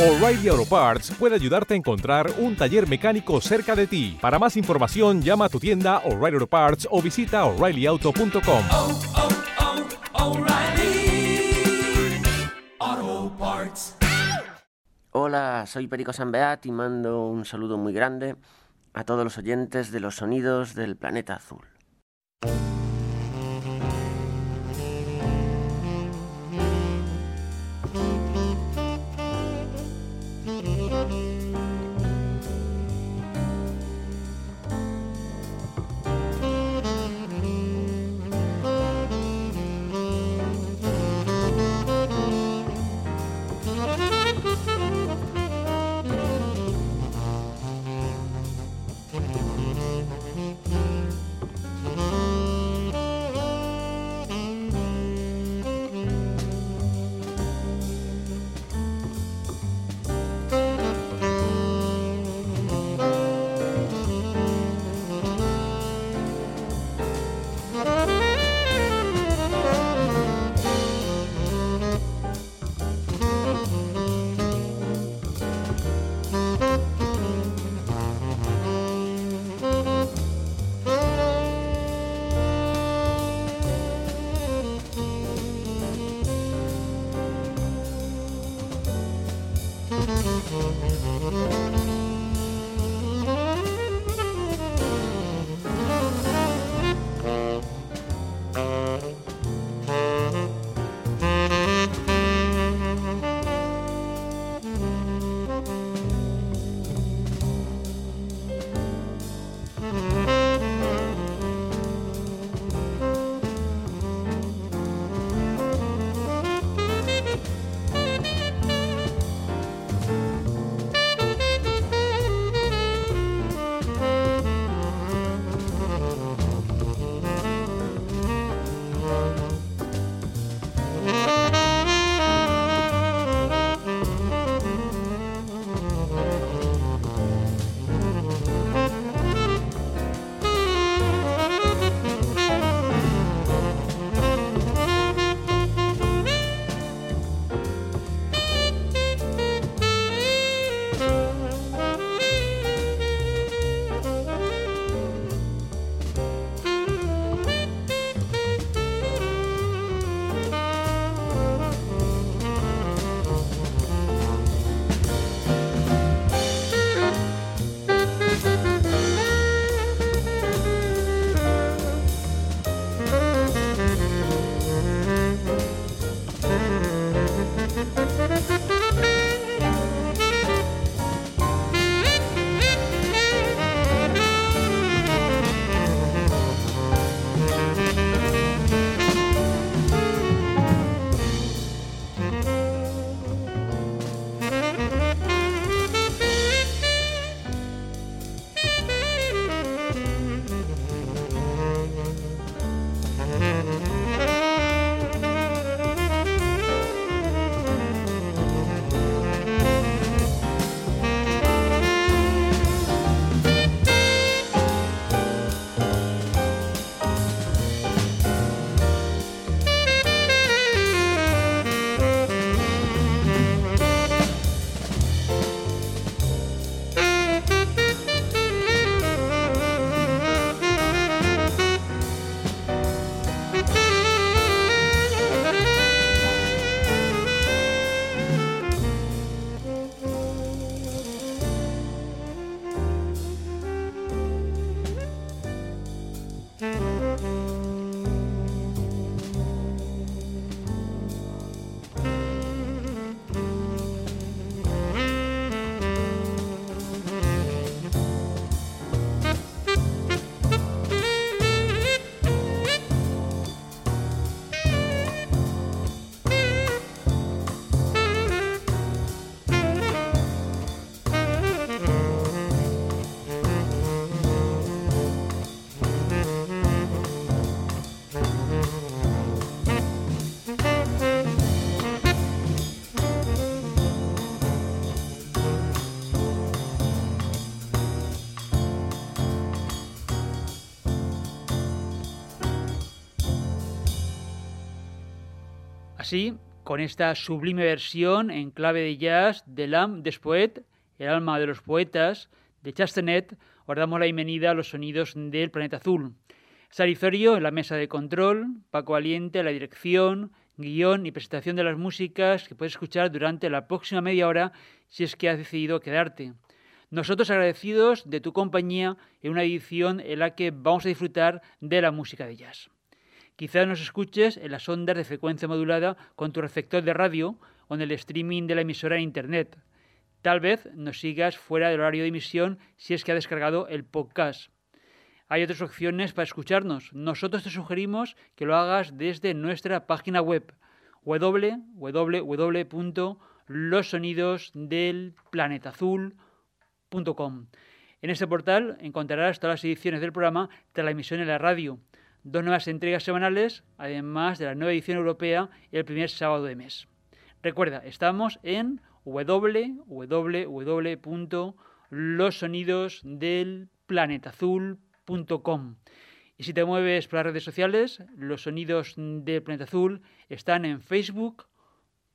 O'Reilly Auto Parts puede ayudarte a encontrar un taller mecánico cerca de ti. Para más información, llama a tu tienda O'Reilly Auto Parts o visita oreillyauto.com. oh, oh, Parts. Hola, soy Perico Sanbeat y mando un saludo muy grande a todos los oyentes de los sonidos del planeta azul. Así, con esta sublime versión en clave de jazz de L'âme des el alma de los poetas, de Chastenet, os damos la bienvenida a los sonidos del planeta azul. Sarizorio en la mesa de control, Paco Aliente la dirección, guion y presentación de las músicas que puedes escuchar durante la próxima media hora si es que has decidido quedarte. Nosotros agradecidos de tu compañía en una edición en la que vamos a disfrutar de la música de jazz. Quizás nos escuches en las ondas de frecuencia modulada con tu receptor de radio o en el streaming de la emisora en Internet. Tal vez nos sigas fuera del horario de emisión si es que ha descargado el podcast. Hay otras opciones para escucharnos. Nosotros te sugerimos que lo hagas desde nuestra página web www.losonidosdelplanetazul.com. En este portal encontrarás todas las ediciones del programa de la emisión en la radio dos nuevas entregas semanales, además de la nueva edición europea el primer sábado de mes. Recuerda, estamos en www.losonidosdelplanetazul.com. Y si te mueves por las redes sociales, los sonidos del planeta azul están en Facebook,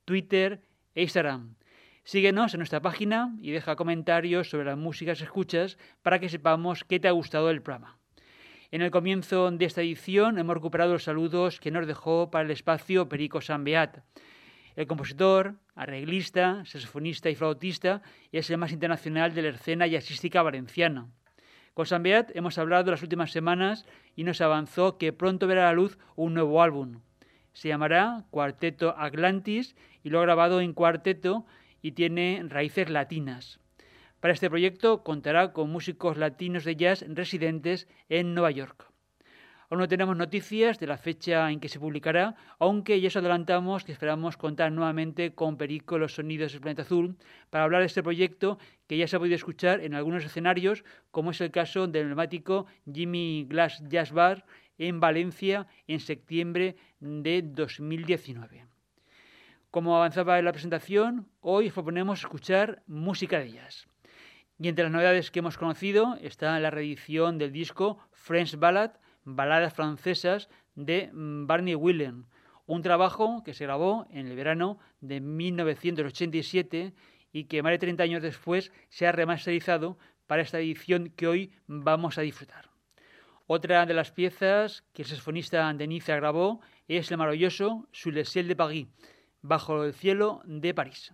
Twitter e Instagram. Síguenos en nuestra página y deja comentarios sobre las músicas que escuchas para que sepamos qué te ha gustado el programa. En el comienzo de esta edición hemos recuperado los saludos que nos dejó para el espacio Perico Beat. El compositor, arreglista, saxofonista y flautista es el más internacional de la escena jazzística valenciana. Con Beat hemos hablado las últimas semanas y nos avanzó que pronto verá a la luz un nuevo álbum. Se llamará Cuarteto Atlantis y lo ha grabado en cuarteto y tiene raíces latinas. Para este proyecto contará con músicos latinos de jazz residentes en Nueva York. Aún no tenemos noticias de la fecha en que se publicará, aunque ya os adelantamos que esperamos contar nuevamente con Perico Los Sonidos del Planeta Azul para hablar de este proyecto que ya se ha podido escuchar en algunos escenarios, como es el caso del emblemático Jimmy Glass Jazz Bar en Valencia en septiembre de 2019. Como avanzaba en la presentación, hoy os proponemos escuchar música de jazz. Y entre las novedades que hemos conocido está la reedición del disco French Ballad, Baladas Francesas de mm, Barney Willen, un trabajo que se grabó en el verano de 1987 y que más de 30 años después se ha remasterizado para esta edición que hoy vamos a disfrutar. Otra de las piezas que el saxofonista Denise grabó es el maravilloso Sous le ciel de Paris, bajo el cielo de París.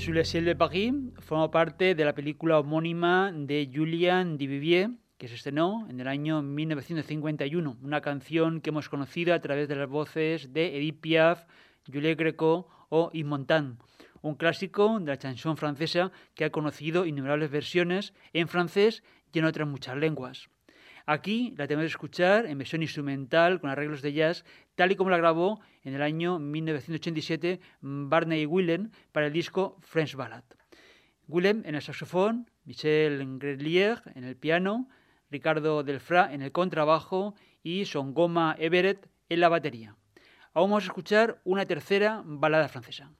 Ciel de Paris forma parte de la película homónima de Julien Duvivier, que se estrenó en el año 1951, una canción que hemos conocido a través de las voces de Edith Piaf, Juliette Greco o Yves Montand, un clásico de la chanson francesa que ha conocido innumerables versiones en francés y en otras muchas lenguas. Aquí la tenemos que escuchar en versión instrumental con arreglos de jazz, tal y como la grabó en el año 1987 Barney Willem para el disco French Ballad. Willem en el saxofón, Michel Grelier en el piano, Ricardo Delfra en el contrabajo y Songoma Everett en la batería. Ahora vamos a escuchar una tercera balada francesa.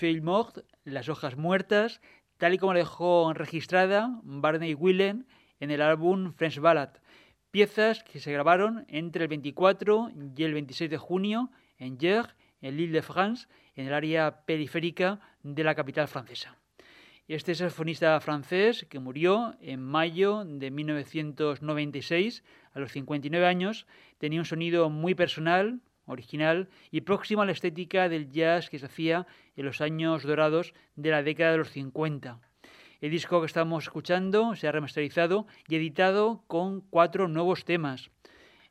Feuille Las hojas muertas, tal y como la dejó registrada Barney Whelan en el álbum French Ballad, piezas que se grabaron entre el 24 y el 26 de junio en Gers, en l'Île de France, en el área periférica de la capital francesa. Este saxofonista francés, que murió en mayo de 1996, a los 59 años, tenía un sonido muy personal, original y próximo a la estética del jazz que se hacía en los años dorados de la década de los 50. El disco que estamos escuchando se ha remasterizado y editado con cuatro nuevos temas.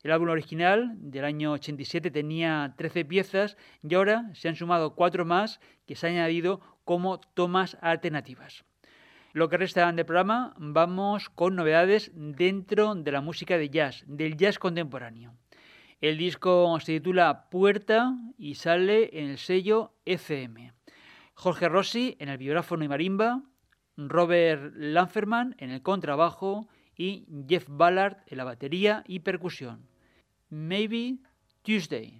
El álbum original del año 87 tenía 13 piezas y ahora se han sumado cuatro más que se han añadido como tomas alternativas. Lo que resta del programa vamos con novedades dentro de la música de jazz, del jazz contemporáneo. El disco se titula Puerta y sale en el sello FM. Jorge Rossi en el vibráfono y marimba, Robert Lanferman en el contrabajo y Jeff Ballard en la batería y percusión. Maybe Tuesday.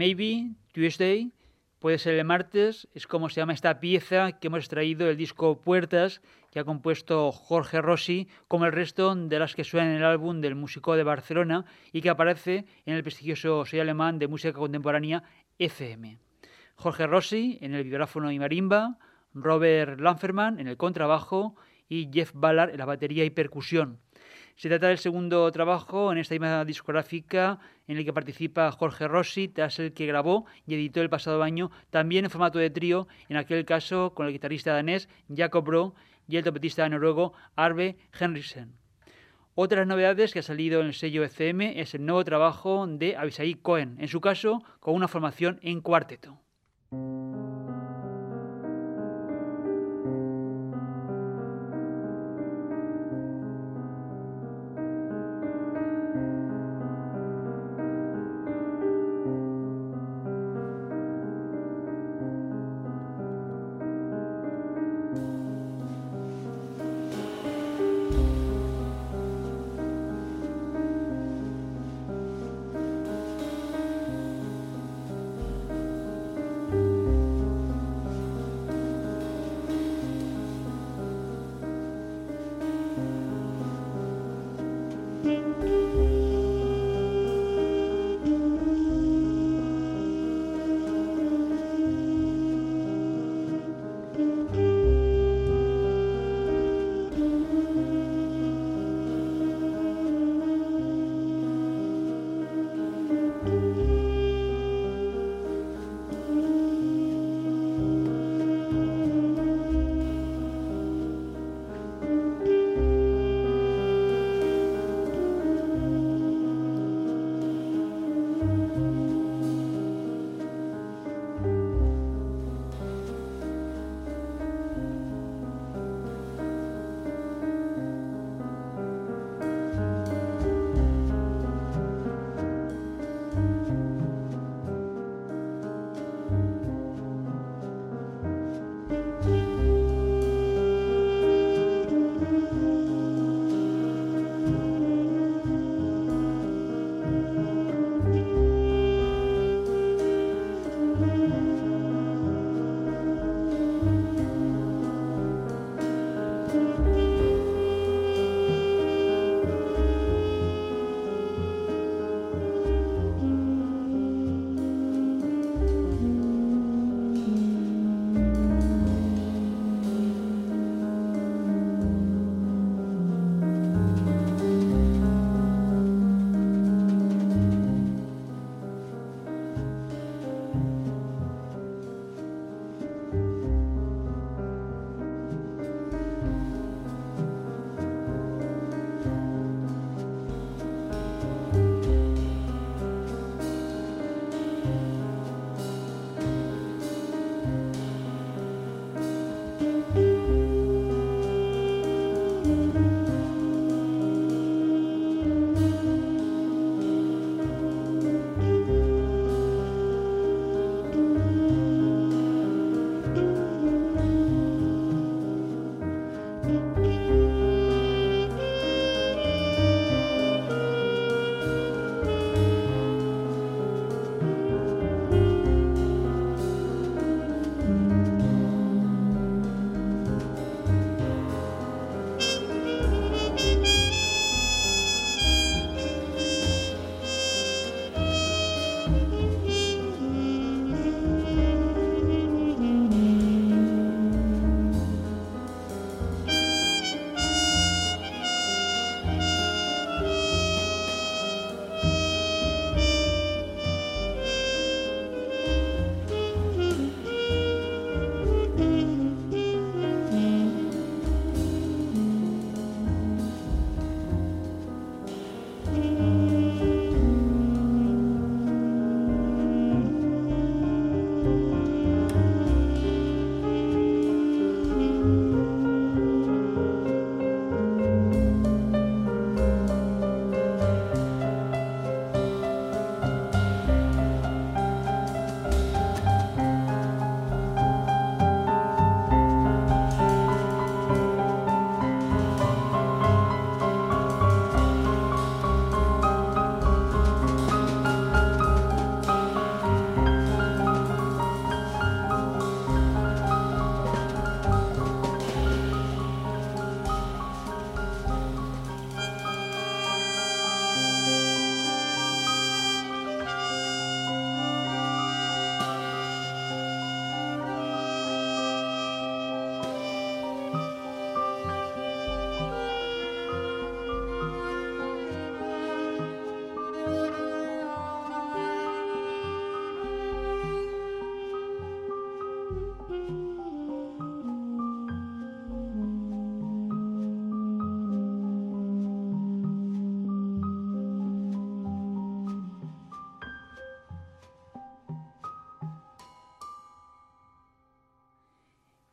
Maybe Tuesday puede ser el martes, es como se llama esta pieza que hemos extraído del disco Puertas, que ha compuesto Jorge Rossi, como el resto de las que suenan en el álbum del músico de Barcelona y que aparece en el prestigioso sello alemán de música contemporánea FM. Jorge Rossi en el vibráfono y marimba, Robert Lanferman en el contrabajo y Jeff Ballard en la batería y percusión. Se trata del segundo trabajo en esta misma discográfica en el que participa Jorge Rossi, tras el que grabó y editó el pasado año, también en formato de trío, en aquel caso con el guitarrista danés Jacob Bro y el trompetista noruego Arve Henriksen. Otras novedades que ha salido en el sello ECM es el nuevo trabajo de Avisai Cohen, en su caso con una formación en cuarteto.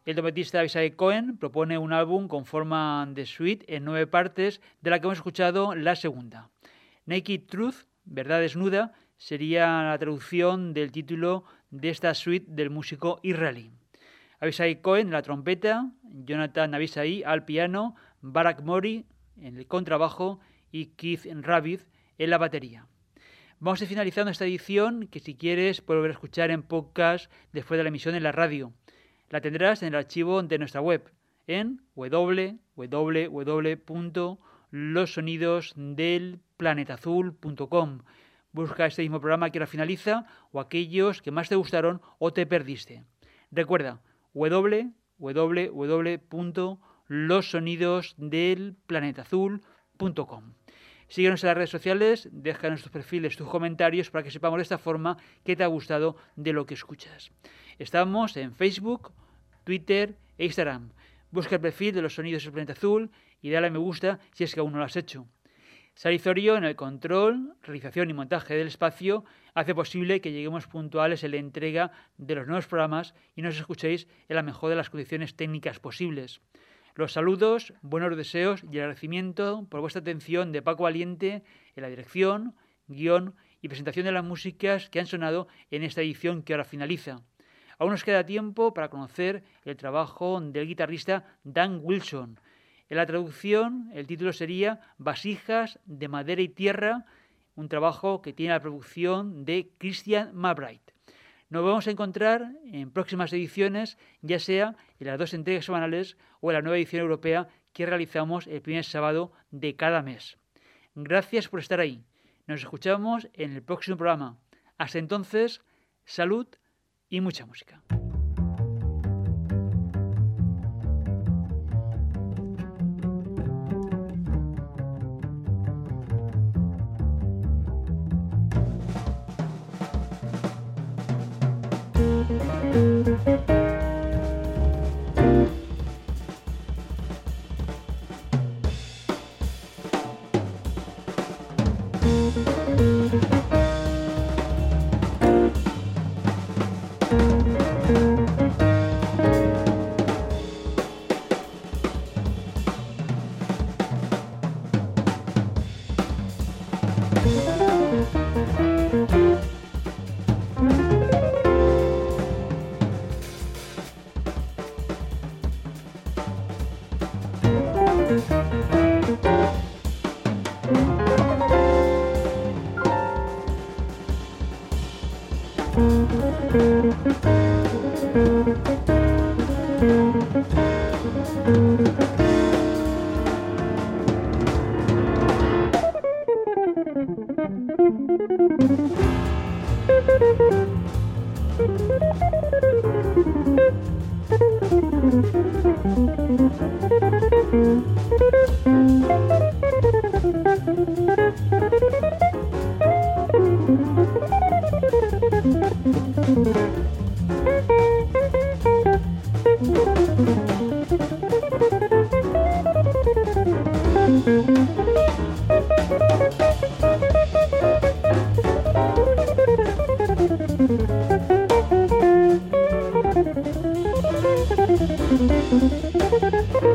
El trompetista Isaac Cohen propone un álbum con forma de suite en nueve partes, de la que hemos escuchado la segunda. Naked Truth, Verdad Desnuda, sería la traducción del título de esta suite del músico israelí. Abisai Cohen en la trompeta, Jonathan Abisai al piano, Barak Mori en el contrabajo y Keith Ravid en la batería. Vamos a ir finalizando esta edición que si quieres puedes volver a escuchar en podcast después de la emisión en la radio. La tendrás en el archivo de nuestra web en www.losonidosdelplanetazul.com. Busca este mismo programa que ahora finaliza o aquellos que más te gustaron o te perdiste. Recuerda www.losonidosdelplanetazul.com. Síguenos en las redes sociales, déjanos tus perfiles, tus comentarios para que sepamos de esta forma qué te ha gustado de lo que escuchas. Estamos en Facebook, Twitter e Instagram. Busca el perfil de los sonidos del planeta azul y dale a me gusta si es que aún no lo has hecho. Salizorio en el control, realización y montaje del espacio hace posible que lleguemos puntuales en la entrega de los nuevos programas y nos escuchéis en la mejor de las condiciones técnicas posibles. Los saludos, buenos deseos y agradecimiento por vuestra atención de Paco Valiente en la dirección, guion y presentación de las músicas que han sonado en esta edición que ahora finaliza. Aún nos queda tiempo para conocer el trabajo del guitarrista Dan Wilson. En la traducción, el título sería Vasijas de madera y tierra, un trabajo que tiene la producción de Christian Mabright. Nos vamos a encontrar en próximas ediciones, ya sea en las dos entregas semanales o en la nueva edición europea que realizamos el primer sábado de cada mes. Gracias por estar ahí. Nos escuchamos en el próximo programa. Hasta entonces, salud y mucha música.